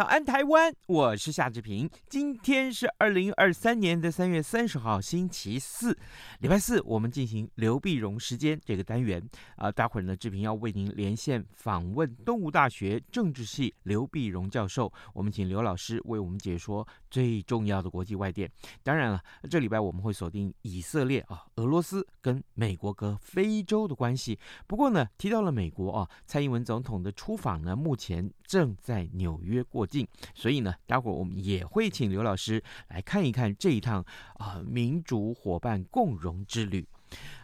早安，台湾！我是夏志平。今天是二零二三年的三月三十号，星期四，礼拜四，我们进行刘碧荣时间这个单元啊、呃。待会儿呢，志平要为您连线访问东吴大学政治系刘碧荣教授。我们请刘老师为我们解说最重要的国际外电。当然了，这礼拜我们会锁定以色列啊、俄罗斯跟美国和非洲的关系。不过呢，提到了美国啊，蔡英文总统的出访呢，目前正在纽约过境。所以呢，待会儿我们也会请刘老师来看一看这一趟啊、民主伙伴共荣之旅。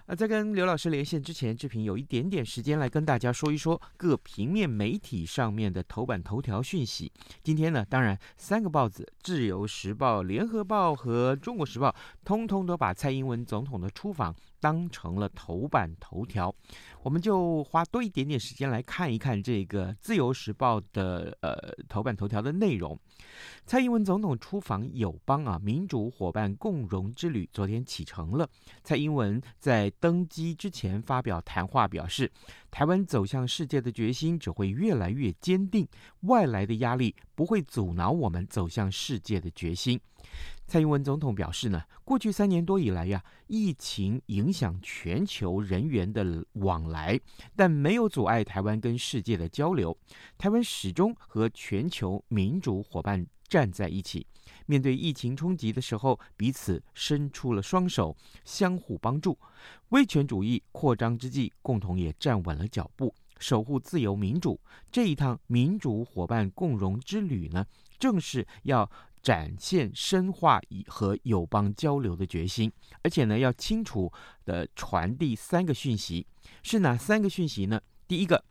那在跟刘老师连线之前，志平有一点点时间来跟大家说一说各平面媒体上面的头版头条讯息。今天呢，当然三个报纸《自由时报》、《联合报》和《中国时报》通通都把蔡英文总统的出访当成了头版头条。我们就花多一点点时间来看一看这个《自由时报》的呃头版头条的内容。蔡英文总统出访友邦啊，民主伙伴共荣之旅昨天启程了。蔡英文在登机之前发表谈话，表示台湾走向世界的决心只会越来越坚定，外来的压力不会阻挠我们走向世界的决心。蔡英文总统表示呢，过去三年多以来呀，疫情影响全球人员的往来，但没有阻碍台湾跟世界的交流。台湾始终和全球民主伙伴站在一起。面对疫情冲击的时候，彼此伸出了双手，相互帮助。威权主义扩张之际，共同也站稳了脚步，守护自由民主。这一趟民主伙伴共荣之旅呢，正是要展现深化和友邦交流的决心，而且呢，要清楚地传递三个讯息，是哪三个讯息呢？第一个。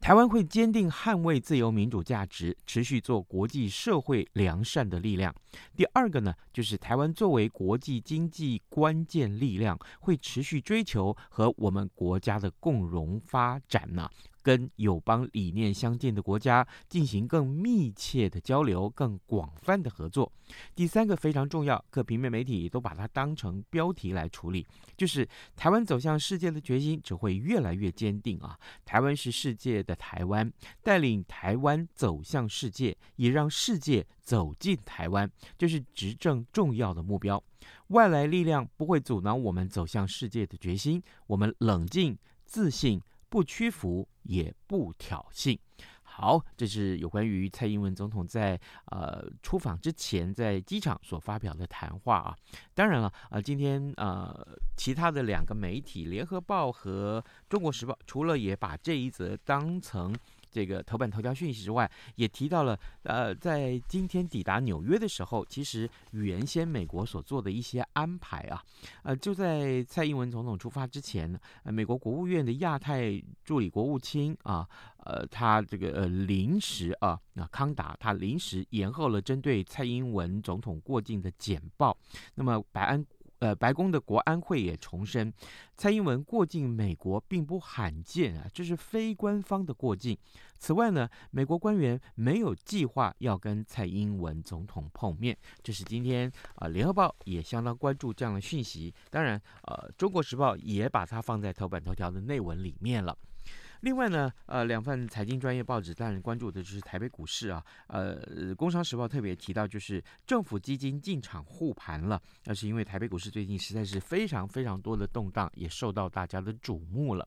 台湾会坚定捍卫自由民主价值，持续做国际社会良善的力量。第二个呢，就是台湾作为国际经济关键力量，会持续追求和我们国家的共荣发展呢。跟友邦理念相近的国家进行更密切的交流，更广泛的合作。第三个非常重要，各平面媒体都把它当成标题来处理，就是台湾走向世界的决心只会越来越坚定啊！台湾是世界的台湾，带领台湾走向世界，也让世界走进台湾，这是执政重要的目标。外来力量不会阻挠我们走向世界的决心，我们冷静自信。不屈服，也不挑衅。好，这是有关于蔡英文总统在呃出访之前在机场所发表的谈话啊。当然了，啊、呃，今天呃其他的两个媒体，《联合报》和《中国时报》，除了也把这一则当成。这个头版头条讯息之外，也提到了，呃，在今天抵达纽约的时候，其实原先美国所做的一些安排啊，呃，就在蔡英文总统出发之前呢，美国国务院的亚太助理国务卿啊，呃，他这个呃临时啊，那康达他临时延后了针对蔡英文总统过境的简报，那么白安。呃，白宫的国安会也重申，蔡英文过境美国并不罕见啊，这是非官方的过境。此外呢，美国官员没有计划要跟蔡英文总统碰面。这是今天啊，联合报也相当关注这样的讯息。当然，呃，中国时报也把它放在头版头条的内文里面了。另外呢，呃，两份财经专业报纸当然关注的就是台北股市啊。呃，《工商时报》特别提到，就是政府基金进场护盘了，那是因为台北股市最近实在是非常非常多的动荡，也受到大家的瞩目了。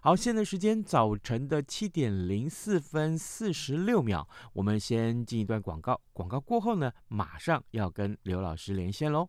好，现在时间早晨的七点零四分四十六秒，我们先进一段广告，广告过后呢，马上要跟刘老师连线喽。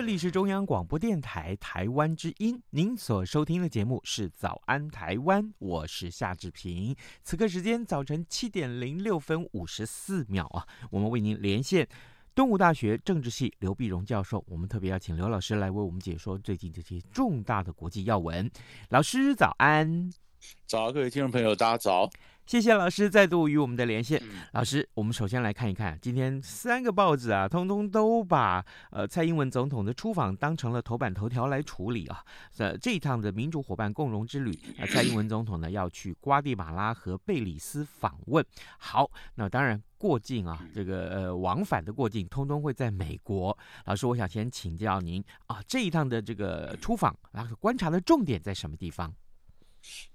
这里是中央广播电台台湾之音，您所收听的节目是《早安台湾》，我是夏志平。此刻时间早晨七点零六分五十四秒啊，我们为您连线东吴大学政治系刘碧荣教授，我们特别邀请刘老师来为我们解说最近这些重大的国际要闻。老师早安，早，各位听众朋友，大家早。谢谢老师再度与我们的连线。老师，我们首先来看一看，今天三个报纸啊，通通都把呃蔡英文总统的出访当成了头版头条来处理啊。这这一趟的民主伙伴共荣之旅，呃，蔡英文总统呢要去瓜地马拉和贝里斯访问。好，那当然过境啊，这个呃往返的过境，通通会在美国。老师，我想先请教您啊，这一趟的这个出访然后，观察的重点在什么地方？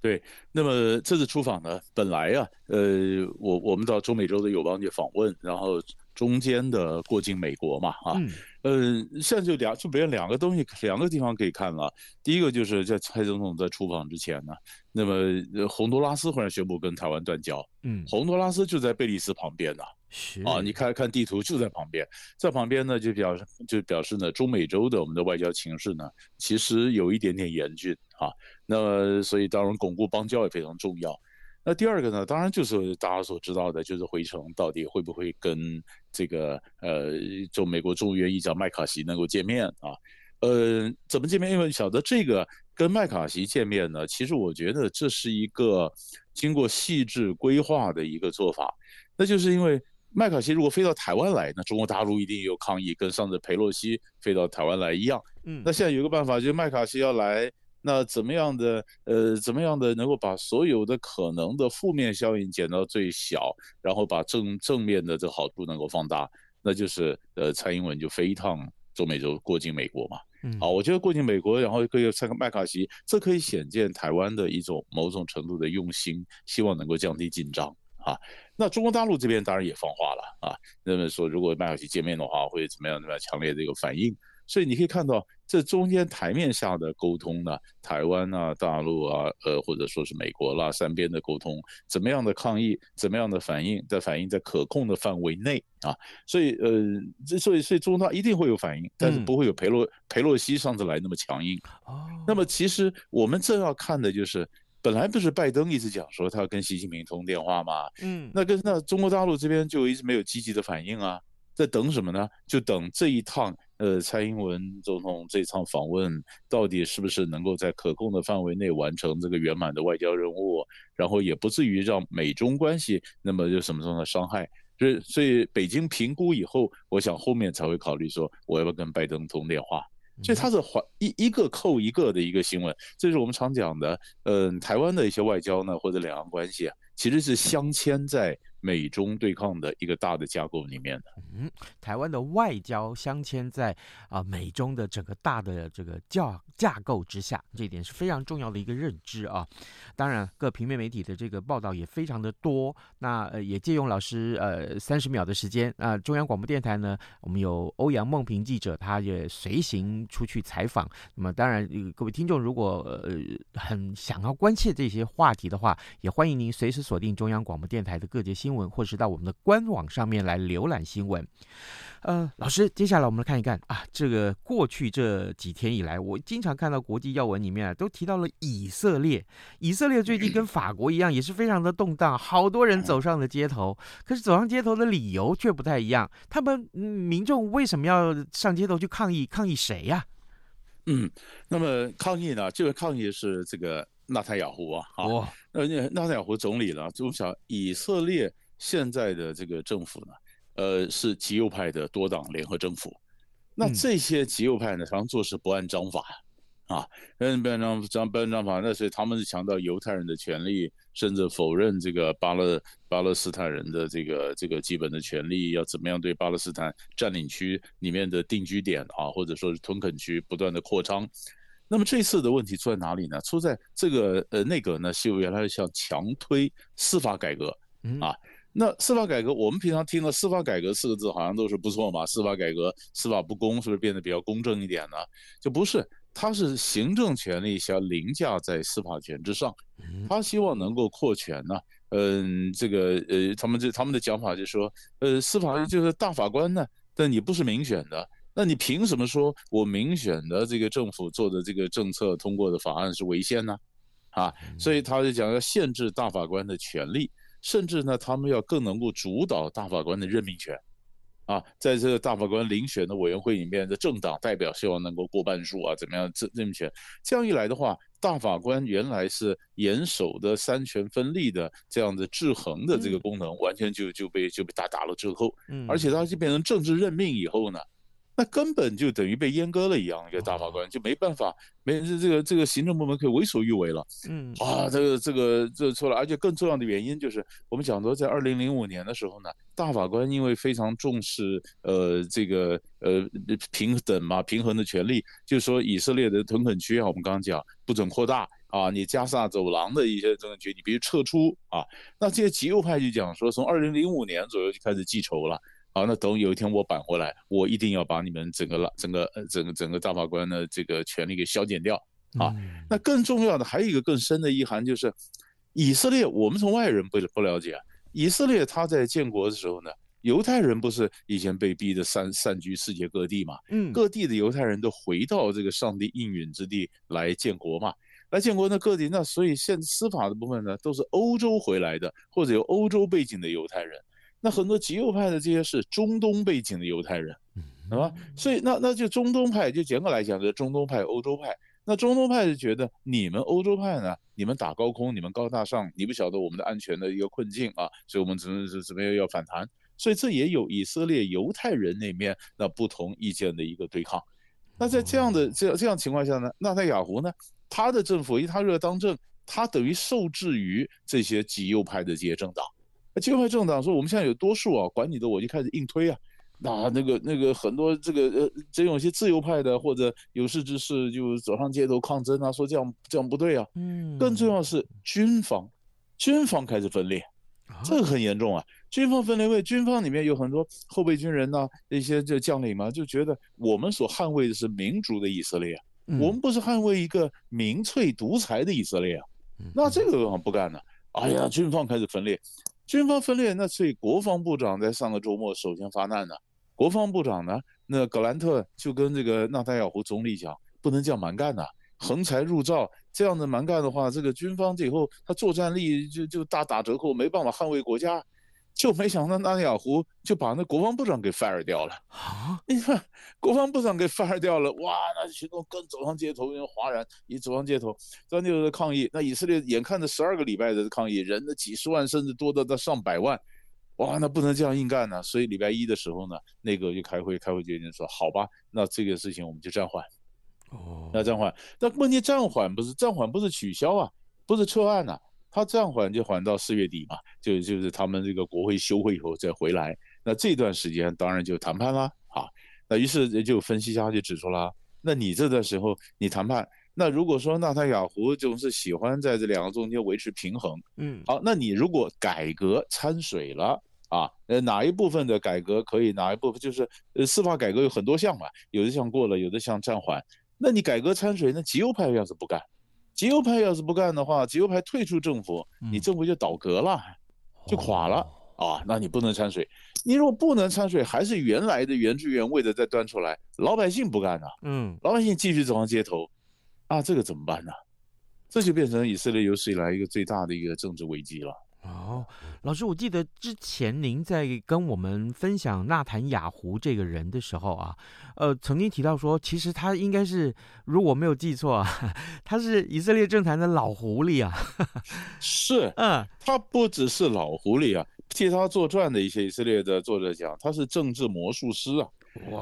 对，那么这次出访呢，本来啊，呃，我我们到中美洲的友邦去访问，然后中间的过境美国嘛，啊，嗯，呃，现在就两就别人两个东西，两个地方可以看了。第一个就是在蔡总统在出访之前呢，那么洪都拉斯忽然宣布跟台湾断交，嗯，洪都拉斯就在贝里斯旁边呢，是啊，你看看地图就在旁边，在旁边呢就表示就表示呢，中美洲的我们的外交情势呢，其实有一点点严峻啊。那，所以当然巩固邦交也非常重要。那第二个呢，当然就是大家所知道的，就是回程到底会不会跟这个呃，就美国众议院议长麦卡锡能够见面啊？呃，怎么见面？因为晓得这个跟麦卡锡见面呢，其实我觉得这是一个经过细致规划的一个做法。那就是因为麦卡锡如果飞到台湾来，那中国大陆一定有抗议，跟上次裴洛西飞到台湾来一样。嗯，那现在有一个办法，就是麦卡锡要来。那怎么样的呃，怎么样的能够把所有的可能的负面效应减到最小，然后把正正面的这个好处能够放大，那就是呃，蔡英文就飞一趟中美洲过境美国嘛。嗯，好，我觉得过境美国，然后可以参观麦卡锡，这可以显见台湾的一种某种程度的用心，希望能够降低紧张啊。那中国大陆这边当然也放话了啊，那么说如果麦卡锡见面的话，会怎么样怎么样强烈的一个反应。所以你可以看到，这中间台面下的沟通呢，台湾啊、大陆啊，呃，或者说是美国啦，三边的沟通，怎么样的抗议，怎么样的反应，在反应在可控的范围内啊。所以，呃，这所以所以中国大陆一定会有反应，但是不会有佩洛佩洛西上次来那么强硬。哦。那么其实我们正要看的就是，本来不是拜登一直讲说他要跟习近平通电话吗？嗯。那跟那中国大陆这边就一直没有积极的反应啊。在等什么呢？就等这一趟，呃，蔡英文总统这趟访问到底是不是能够在可控的范围内完成这个圆满的外交任务，然后也不至于让美中关系那么有什么样的伤害。所以，所以北京评估以后，我想后面才会考虑说，我要不要跟拜登通电话。所以它是环一一个扣一个的一个新闻，这是我们常讲的，嗯、呃，台湾的一些外交呢，或者两岸关系啊，其实是镶嵌在。美中对抗的一个大的架构里面的。嗯，台湾的外交镶嵌在啊、呃、美中的整个大的这个架架构之下，这一点是非常重要的一个认知啊。当然，各平面媒体的这个报道也非常的多。那呃，也借用老师呃三十秒的时间啊、中央广播电台呢，我们有欧阳梦平记者，他也随行出去采访。那么，当然，各位听众如果呃很想要关切这些话题的话，也欢迎您随时锁定中央广播电台的各节新闻，或是到我们的官网上面来浏览新闻。呃，老师，接下来我们来看一看啊，这个过去这几天以来，我经常看到国际要闻里面啊，都提到了以色列。以色列最近跟法国一样，也是非常的动荡，好多人走上了街头。可是走上街头的理由却不太一样。他们、嗯、民众为什么要上街头去抗议？抗议谁呀、啊？嗯，那么抗议呢？这个抗议是这个纳塔雅胡啊，啊，哦、那纳塔雅胡总理呢，就想以色列现在的这个政府呢，呃，是极右派的多党联合政府。那这些极右派呢，常常做事不按章法。啊，嗯，不按章章不按章法，那所以他们是强调犹太人的权利，甚至否认这个巴勒巴勒斯坦人的这个这个基本的权利，要怎么样对巴勒斯坦占领区里面的定居点啊，或者说是屯垦区不断的扩张。那么这次的问题出在哪里呢？出在这个呃内阁呢，是原来想强推司法改革啊。那司法改革，我们平常听到司法改革四个字，好像都是不错嘛。司法改革，司法不公，是不是变得比较公正一点呢？就不是。他是行政权力想凌驾在司法权之上，他希望能够扩权呢。嗯，这个呃，他们这他们的讲法就是说，呃，司法就是大法官呢，但你不是民选的，那你凭什么说我民选的这个政府做的这个政策通过的法案是违宪呢？啊，所以他就讲要限制大法官的权力，甚至呢，他们要更能够主导大法官的任命权。啊，在这个大法官遴选的委员会里面的政党代表希望能够过半数啊，怎么样这任命权？这样一来的话，大法官原来是严守的三权分立的这样的制衡的这个功能，完全就就被就被打打了折扣。嗯，而且它就变成政治任命以后呢，那根本就等于被阉割了一样，一个大法官就没办法，没这这个这个行政部门可以为所欲为了。嗯啊，这个这个这错了，而且更重要的原因就是我们讲说，在二零零五年的时候呢，大法官因为非常重视呃这个呃平等嘛，平衡的权利，就是说以色列的屯垦区啊，我们刚刚讲不准扩大啊，你加萨走廊的一些屯垦区你必须撤出啊，那这些极右派就讲说，从二零零五年左右就开始记仇了。好，那等有一天我扳回来，我一定要把你们整个、整个、整个、整个大法官的这个权力给削减掉啊！那更重要的还有一个更深的意涵，就是以色列，我们从外人不不了解啊。以色列他在建国的时候呢，犹太人不是以前被逼的散散居世界各地嘛？嗯，各地的犹太人都回到这个上帝应允之地来建国嘛？来建国那各地，那所以现司法的部分呢，都是欧洲回来的或者有欧洲背景的犹太人。那很多极右派的这些是中东背景的犹太人，是吧？所以那那就中东派就简单来讲，就是中东派、欧洲派。那中东派就觉得你们欧洲派呢，你们打高空，你们高大上，你不晓得我们的安全的一个困境啊，所以我们只能是怎么样要反弹。所以这也有以色列犹太人那边那不同意见的一个对抗。那在这样的这这样情况下呢，纳塔雅胡呢，他的政府因为他热当政，他等于受制于这些极右派的这些政党。极右派政党说：“我们现在有多数啊，管你的，我就开始硬推啊。那那个那个很多这个呃，真有些自由派的或者有识之士就走上街头抗争啊，说这样这样不对啊。嗯，更重要是军方，军方开始分裂，这个很严重啊。军方分裂，因为军方里面有很多后备军人呐，一些这将领嘛，就觉得我们所捍卫的是民族的以色列，我们不是捍卫一个民粹独裁的以色列啊。那这个不干了。哎呀，军方开始分裂。”军方分裂，那所以国防部长在上个周末首先发难呢。国防部长呢，那格兰特就跟这个纳塔尔胡总理讲，不能叫蛮干呐，横财入灶，这样的蛮干的话，这个军方这以后他作战力就就大打折扣，没办法捍卫国家。就没想到纳坦雅胡就把那国防部长给 fire 掉了啊！你看国防部长给 fire 掉了，哇！那群众更走上街头，因为哗然，一走上街头，这就是抗议。那以色列眼看着十二个礼拜的抗议，人的几十万甚至多到到上百万，哇！那不能这样硬干呢。所以礼拜一的时候呢，内阁就开会，开会决定说，好吧，那这个事情我们就暂缓。哦，那暂缓。但问题暂缓不是暂缓，不是取消啊，不是撤案呐、啊。他暂缓就缓到四月底嘛，就就是他们这个国会休会以后再回来。那这段时间当然就谈判啦，啊，那于是就分析家就指出了，那你这段时候你谈判，那如果说纳塔雅胡总是喜欢在这两个中间维持平衡，嗯，好，那你如果改革掺水了啊，呃，哪一部分的改革可以，哪一部分就是呃司法改革有很多项嘛，有的项过了，有的项暂缓，那你改革掺水，那极右派要是不干，极右派要是不干的话，极右派退出政府，你政府就倒戈了，就垮了。啊，那你不能掺水，你如果不能掺水，还是原来的原汁原味的再端出来，老百姓不干了，嗯，老百姓继续走上街头，啊，这个怎么办呢？这就变成以色列有史以来一个最大的一个政治危机了。哦，老师，我记得之前您在跟我们分享纳坦雅胡这个人的时候啊，呃，曾经提到说，其实他应该是，如果没有记错啊，他是以色列政坛的老狐狸啊。是，嗯，他不只是老狐狸啊。替他作传的一些以色列的作者讲，他是政治魔术师啊，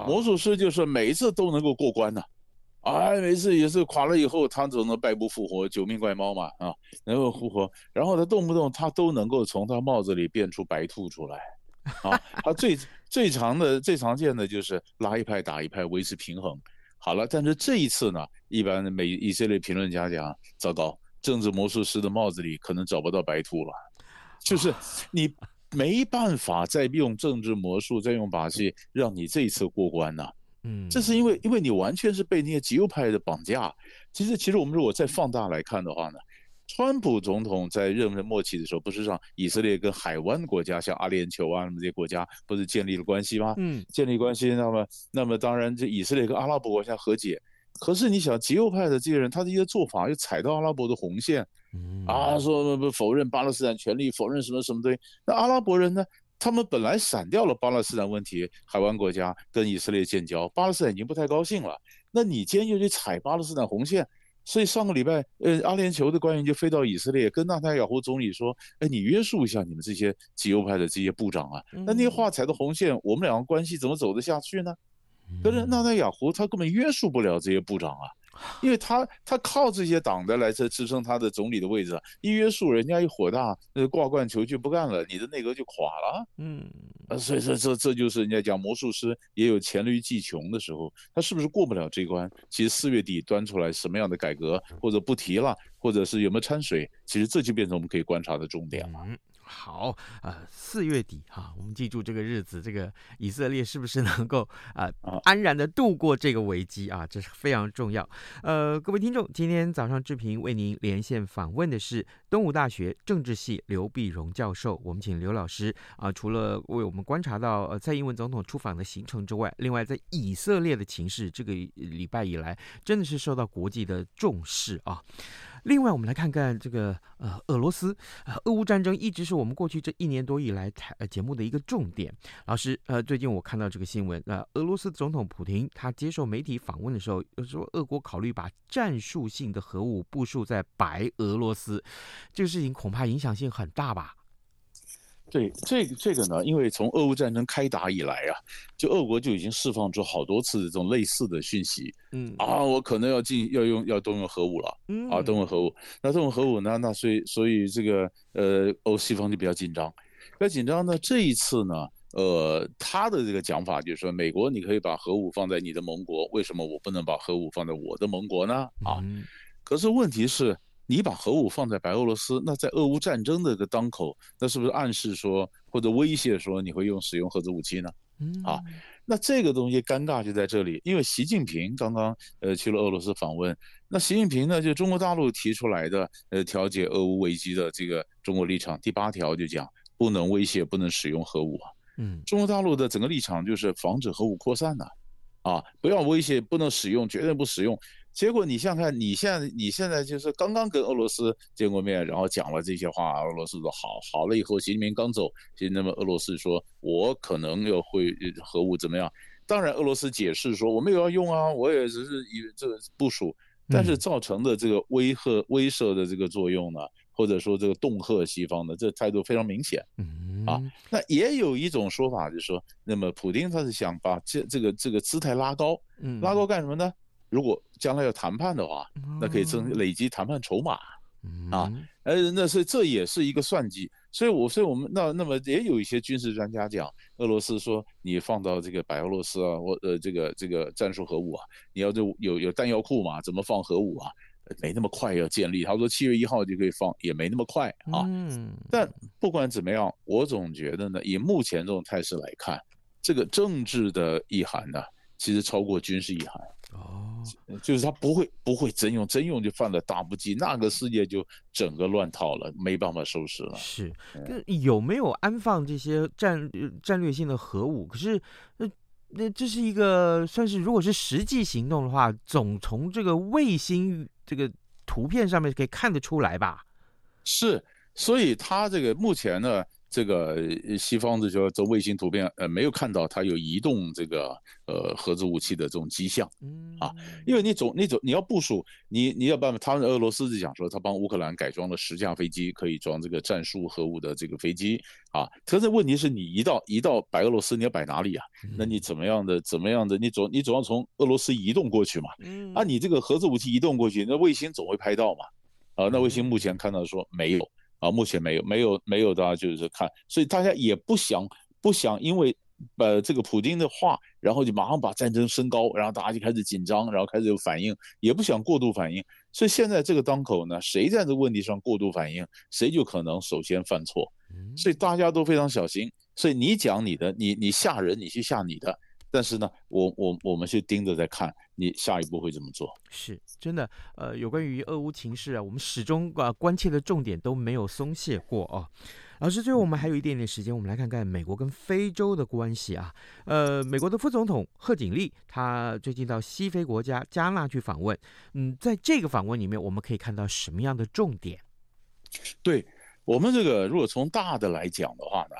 魔术师就是每一次都能够过关呐，哎，每次也是垮了以后，他总能败不复活，九命怪猫嘛啊，能够复活，然后他动不动他都能够从他帽子里变出白兔出来，啊，他最最常的最常见的就是拉一派打一派，维持平衡。好了，但是这一次呢，一般的美以色列评论家讲，糟糕，政治魔术师的帽子里可能找不到白兔了，就是你。没办法再用政治魔术，再用把戏让你这一次过关呐。嗯，这是因为因为你完全是被那些极右派的绑架。其实其实我们如果再放大来看的话呢，川普总统在任任末期的时候，不是让以色列跟海湾国家，像阿联酋啊什么这些国家，不是建立了关系吗？嗯，建立关系，那么那么当然，这以色列跟阿拉伯国家和解。可是你想，极右派的这些人，他的一些做法又踩到阿拉伯的红线。啊，说不否认巴勒斯坦权利，否认什么什么东西。那阿拉伯人呢？他们本来闪掉了巴勒斯坦问题，海湾国家跟以色列建交，巴勒斯坦已经不太高兴了。那你今天又去踩巴勒斯坦红线，所以上个礼拜，呃，阿联酋的官员就飞到以色列，跟纳坦雅胡总理说：“哎，你约束一下你们这些极右派的这些部长啊。”那那些话踩的红线，我们两个关系怎么走得下去呢？可是纳坦雅胡他根本约束不了这些部长啊。因为他他靠这些党的来支支撑他的总理的位置，一约束人家一火大，那挂冠求就不干了，你的内阁就垮了。嗯，啊，所以说这这就是人家讲魔术师也有黔驴技穷的时候，他是不是过不了这关？其实四月底端出来什么样的改革，或者不提了，或者是有没有掺水，其实这就变成我们可以观察的重点了。嗯好，呃，四月底哈、啊，我们记住这个日子，这个以色列是不是能够啊、呃、安然的度过这个危机啊？这是非常重要。呃，各位听众，今天早上志平为您连线访问的是东吴大学政治系刘碧荣教授。我们请刘老师啊，除了为我们观察到呃蔡英文总统出访的行程之外，另外在以色列的情势，这个礼拜以来真的是受到国际的重视啊。另外，我们来看看这个呃，俄罗斯呃，俄乌战争一直是我们过去这一年多以来台节目的一个重点。老师，呃，最近我看到这个新闻，呃，俄罗斯总统普廷他接受媒体访问的时候，说俄国考虑把战术性的核武部署在白俄罗斯，这个事情恐怕影响性很大吧？对，这个这个呢，因为从俄乌战争开打以来啊，就俄国就已经释放出好多次这种类似的讯息，嗯啊，我可能要进要用要动用核武了，嗯啊，动用核武，那动用核武呢，那所以所以这个呃欧西方就比较紧张，比较紧张呢，这一次呢，呃，他的这个讲法就是说，美国你可以把核武放在你的盟国，为什么我不能把核武放在我的盟国呢？啊，可是问题是。你把核武放在白俄罗斯，那在俄乌战争的一个当口，那是不是暗示说或者威胁说你会用使用核子武器呢？啊，那这个东西尴尬就在这里，因为习近平刚刚呃去了俄罗斯访问，那习近平呢就中国大陆提出来的呃调解俄乌危机的这个中国立场第八条就讲不能威胁，不能使用核武啊。嗯，中国大陆的整个立场就是防止核武扩散的，啊，不要威胁，不能使用，绝对不使用。结果你想想看，你现在你现在就是刚刚跟俄罗斯见过面，然后讲了这些话，俄罗斯说好，好了以后，习近平刚走，其实那么俄罗斯说，我可能要会核武怎么样？当然，俄罗斯解释说我没有要用啊，我也只是以这个部署，但是造成的这个威吓威慑的这个作用呢，或者说这个恫吓西方的这态度非常明显。啊，那也有一种说法就是说，那么普京他是想把这这个这个姿态拉高，拉高干什么呢？如果将来要谈判的话，那可以增累积谈判筹码啊，呃，那所以这也是一个算计。所以我，所以我们那那么也有一些军事专家讲，俄罗斯说你放到这个白俄罗斯啊，或呃这个这个战术核武啊，你要就有有弹药库嘛，怎么放核武啊？没那么快要建立。他说七月一号就可以放，也没那么快啊。嗯。但不管怎么样，我总觉得呢，以目前这种态势来看，这个政治的意涵呢，其实超过军事意涵。哦，就是他不会不会真用，真用就犯了大不敬，那个世界就整个乱套了，没办法收拾了。是，有没有安放这些战战略性的核武？可是那那这是一个算是，如果是实际行动的话，总从这个卫星这个图片上面可以看得出来吧？是，所以他这个目前呢。这个西方的说，这卫星图片，呃，没有看到它有移动这个呃核子武器的这种迹象，啊，因为你总你总你要部署，你你要办法，他们俄罗斯是讲说，他帮乌克兰改装了十架飞机，可以装这个战术核武的这个飞机，啊，可是问题是你移到移到白俄罗斯，你要摆哪里啊？那你怎么样的怎么样的？你总你总要从俄罗斯移动过去嘛，啊，你这个核子武器移动过去，那卫星总会拍到嘛，啊，那卫星目前看到说没有。啊，目前没有，没有，没有，大家就是看，所以大家也不想，不想因为，呃，这个普京的话，然后就马上把战争升高，然后大家就开始紧张，然后开始有反应，也不想过度反应，所以现在这个当口呢，谁在这个问题上过度反应，谁就可能首先犯错，所以大家都非常小心，所以你讲你的，你你吓人，你去吓你的。但是呢，我我我们去盯着在看你下一步会怎么做。是真的，呃，有关于俄乌情势啊，我们始终啊关切的重点都没有松懈过啊。老师，最后我们还有一点点时间，我们来看看美国跟非洲的关系啊。呃，美国的副总统贺锦丽，他最近到西非国家加纳去访问。嗯，在这个访问里面，我们可以看到什么样的重点？对我们这个，如果从大的来讲的话呢？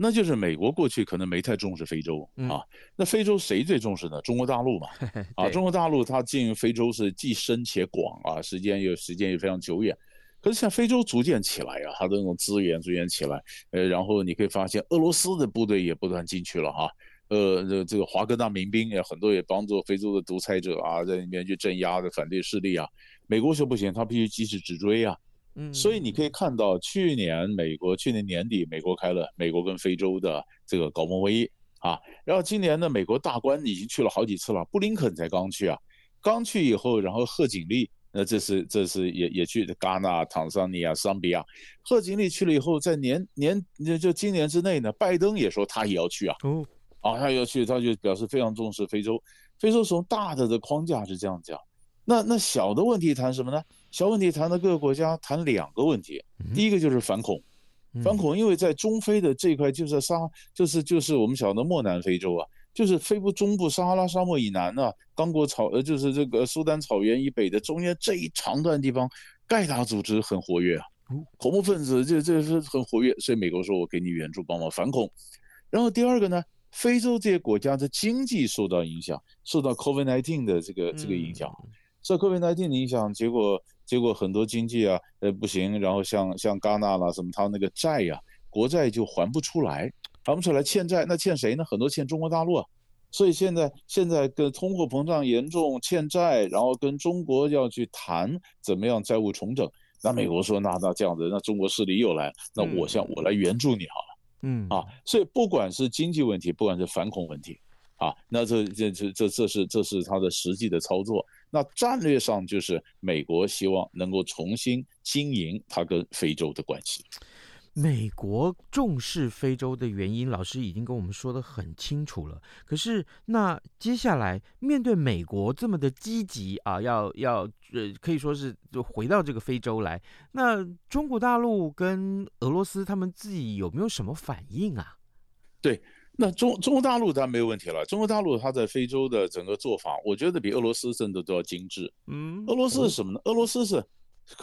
那就是美国过去可能没太重视非洲啊，那非洲谁最重视呢？中国大陆嘛，啊，中国大陆它进非洲是既深且广啊，时间又时间也非常久远。可是像非洲逐渐起来啊，它的那种资源逐渐起来，呃，然后你可以发现俄罗斯的部队也不断进去了哈，呃，这这个华格纳民兵也很多也帮助非洲的独裁者啊，在里面去镇压的反对势力啊。美国说不行，他必须及时止追啊。所以你可以看到，去年美国去年年底，美国开了美国跟非洲的这个高峰会议啊，然后今年呢，美国大官已经去了好几次了，布林肯才刚去啊，刚去以后，然后贺锦丽，那这是这是也也去戛纳、坦桑尼亚、桑比亚，贺锦丽去了以后，在年年就今年之内呢，拜登也说他也要去啊，哦，啊，他要去，他就表示非常重视非洲，非洲从大的的框架是这样讲。那那小的问题谈什么呢？小问题谈的各个国家谈两个问题，第一个就是反恐，反恐，因为在中非的这一块就是沙，就是就是我们晓得漠南非洲啊，就是非洲中部撒哈拉沙漠以南啊，刚果草呃就是这个苏丹草原以北的中间这一长段地方，盖达组织很活跃啊，恐怖分子这这是很活跃，所以美国说我给你援助帮忙反恐，然后第二个呢，非洲这些国家的经济受到影响，受到 COVID-19 的这个这个影响。受 COVID-19 的影响，结果结果很多经济啊，呃不行，然后像像戛纳啦什么，他那个债呀、啊，国债就还不出来，还不出来欠债，那欠谁呢？很多欠中国大陆啊，所以现在现在跟通货膨胀严重，欠债，然后跟中国要去谈怎么样债务重整。那美国说，那那这样子，那中国势力又来，那我向我来援助你好了，嗯啊，所以不管是经济问题，不管是反恐问题。啊，那这这这这这是这是他的实际的操作。那战略上就是美国希望能够重新经营它跟非洲的关系。美国重视非洲的原因，老师已经跟我们说的很清楚了。可是那接下来面对美国这么的积极啊，要要呃可以说是就回到这个非洲来，那中国大陆跟俄罗斯他们自己有没有什么反应啊？对。那中中国大陆当然没有问题了。中国大陆它在非洲的整个做法，我觉得比俄罗斯甚至都要精致。嗯，俄罗斯是什么呢？俄罗斯是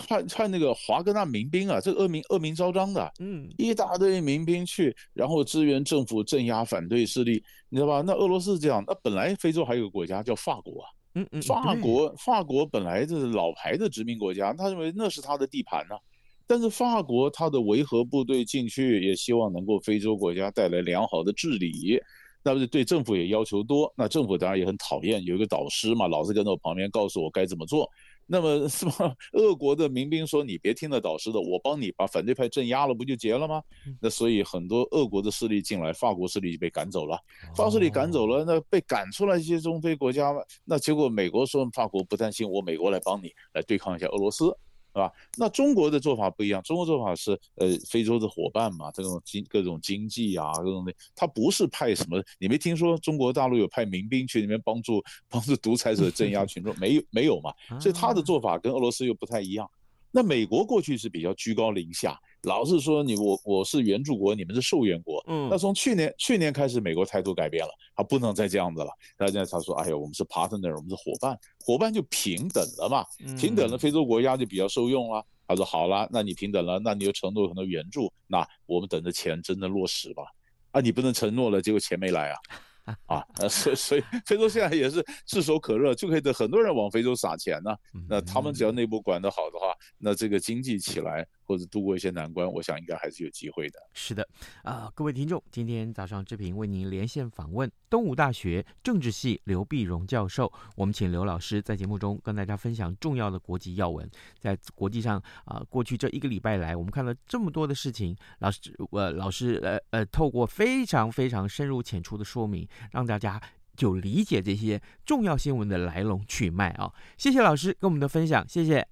派派那个华格纳民兵啊，这个恶名恶名昭彰的，嗯，一大堆民兵去，然后支援政府镇压反对势力，你知道吧？那俄罗斯是这样，那本来非洲还有个国家叫法国啊，嗯嗯，法国法国本来就是老牌的殖民国家，他认为那是他的地盘呢、啊。但是法国它的维和部队进去，也希望能够非洲国家带来良好的治理。那不是对政府也要求多，那政府当然也很讨厌，有一个导师嘛，老是跟在我旁边告诉我该怎么做。那么是吧？俄国的民兵说：“你别听那导师的，我帮你把反对派镇压了，不就结了吗？”那所以很多俄国的势力进来，法国势力就被赶走了。法国势力赶走了，那被赶出来一些中非国家，那结果美国说：“法国不担心，我美国来帮你来对抗一下俄罗斯。”是吧？那中国的做法不一样，中国做法是，呃，非洲的伙伴嘛，这种经各种经济啊，各种的，他不是派什么，你没听说中国大陆有派民兵去那边帮助帮助独裁者镇压群众？没有没有嘛，所以他的做法跟俄罗斯又不太一样。那美国过去是比较居高临下，老是说你我我是援助国，你们是受援国。嗯，那从去年去年开始，美国态度改变了，他不能再这样子了。大家他说，哎呀，我们是 partner，我们是伙伴，伙伴就平等了嘛，平等了，非洲国家就比较受用了。他说好了，那你平等了，那你就承诺很多援助，那我们等着钱真的落实吧。啊，你不能承诺了，结果钱没来啊。啊，所以所以非洲现在也是炙手可热，就可以等很多人往非洲撒钱呢。那他们只要内部管得好的话，那这个经济起来。或者度过一些难关，我想应该还是有机会的。是的，啊、呃，各位听众，今天早上志平为您连线访问东吴大学政治系刘碧荣教授。我们请刘老师在节目中跟大家分享重要的国际要闻。在国际上啊、呃，过去这一个礼拜来，我们看了这么多的事情，老师，呃，老师，呃呃，透过非常非常深入浅出的说明，让大家就理解这些重要新闻的来龙去脉啊、哦。谢谢老师跟我们的分享，谢谢，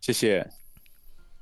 谢谢。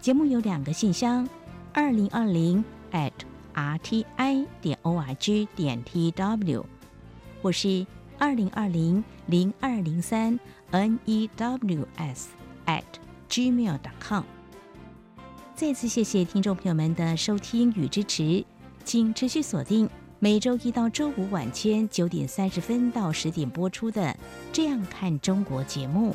节目有两个信箱：二零二零 at rti 点 org 点 tw，或是二零二零零二零三 news at gmail.com。再次谢谢听众朋友们的收听与支持，请持续锁定每周一到周五晚间九点三十分到十点播出的《这样看中国》节目。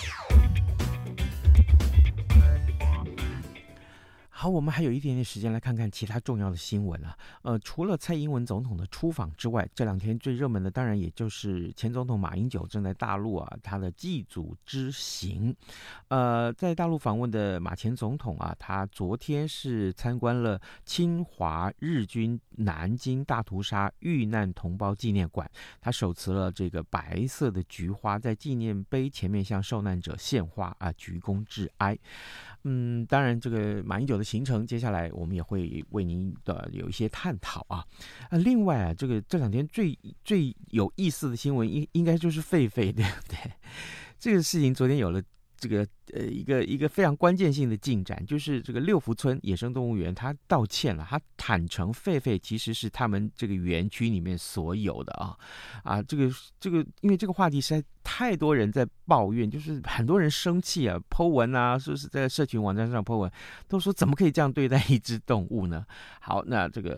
好，我们还有一点点时间来看看其他重要的新闻啊。呃，除了蔡英文总统的出访之外，这两天最热门的当然也就是前总统马英九正在大陆啊，他的祭祖之行。呃，在大陆访问的马前总统啊，他昨天是参观了侵华日军南京大屠杀遇难同胞纪念馆，他手持了这个白色的菊花，在纪念碑前面向受难者献花啊，鞠躬致哀。嗯，当然，这个马英九的行程，接下来我们也会为您的有一些探讨啊。啊，另外啊，这个这两天最最有意思的新闻，应应该就是狒狒，对不对？这个事情昨天有了这个呃一个一个非常关键性的进展，就是这个六福村野生动物园他道歉了，他坦诚狒狒其实是他们这个园区里面所有的啊啊，这个这个因为这个话题实在。太多人在抱怨，就是很多人生气啊，po 文啊，说是在社群网站上 po 文，都说怎么可以这样对待一只动物呢？好，那这个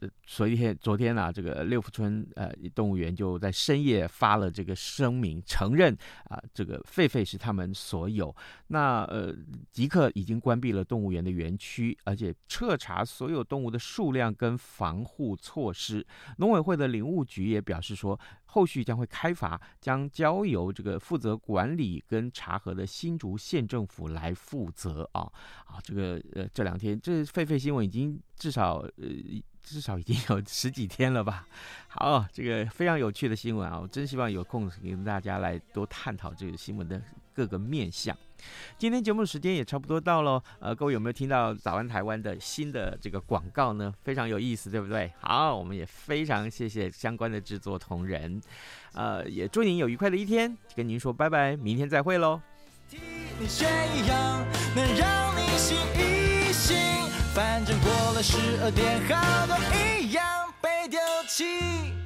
呃，昨天昨天啊，这个六福村呃动物园就在深夜发了这个声明，承认啊、这个狒狒是他们所有。那呃，即刻已经关闭了动物园的园区，而且彻查所有动物的数量跟防护措施。农委会的林务局也表示说，后续将会开罚，将交由这个负责管理跟查核的新竹县政府来负责啊啊！这个呃，这两天这狒狒新闻已经至少呃至少已经有十几天了吧？好，这个非常有趣的新闻啊！我真希望有空跟大家来多探讨这个新闻的各个面向。今天节目时间也差不多到了，呃，各位有没有听到早安台湾的新的这个广告呢？非常有意思，对不对？好，我们也非常谢谢相关的制作同仁，呃，也祝您有愉快的一天，跟您说拜拜，明天再会喽。你选一样能让你醒一醒，反正过了十二点，好多一样被丢弃。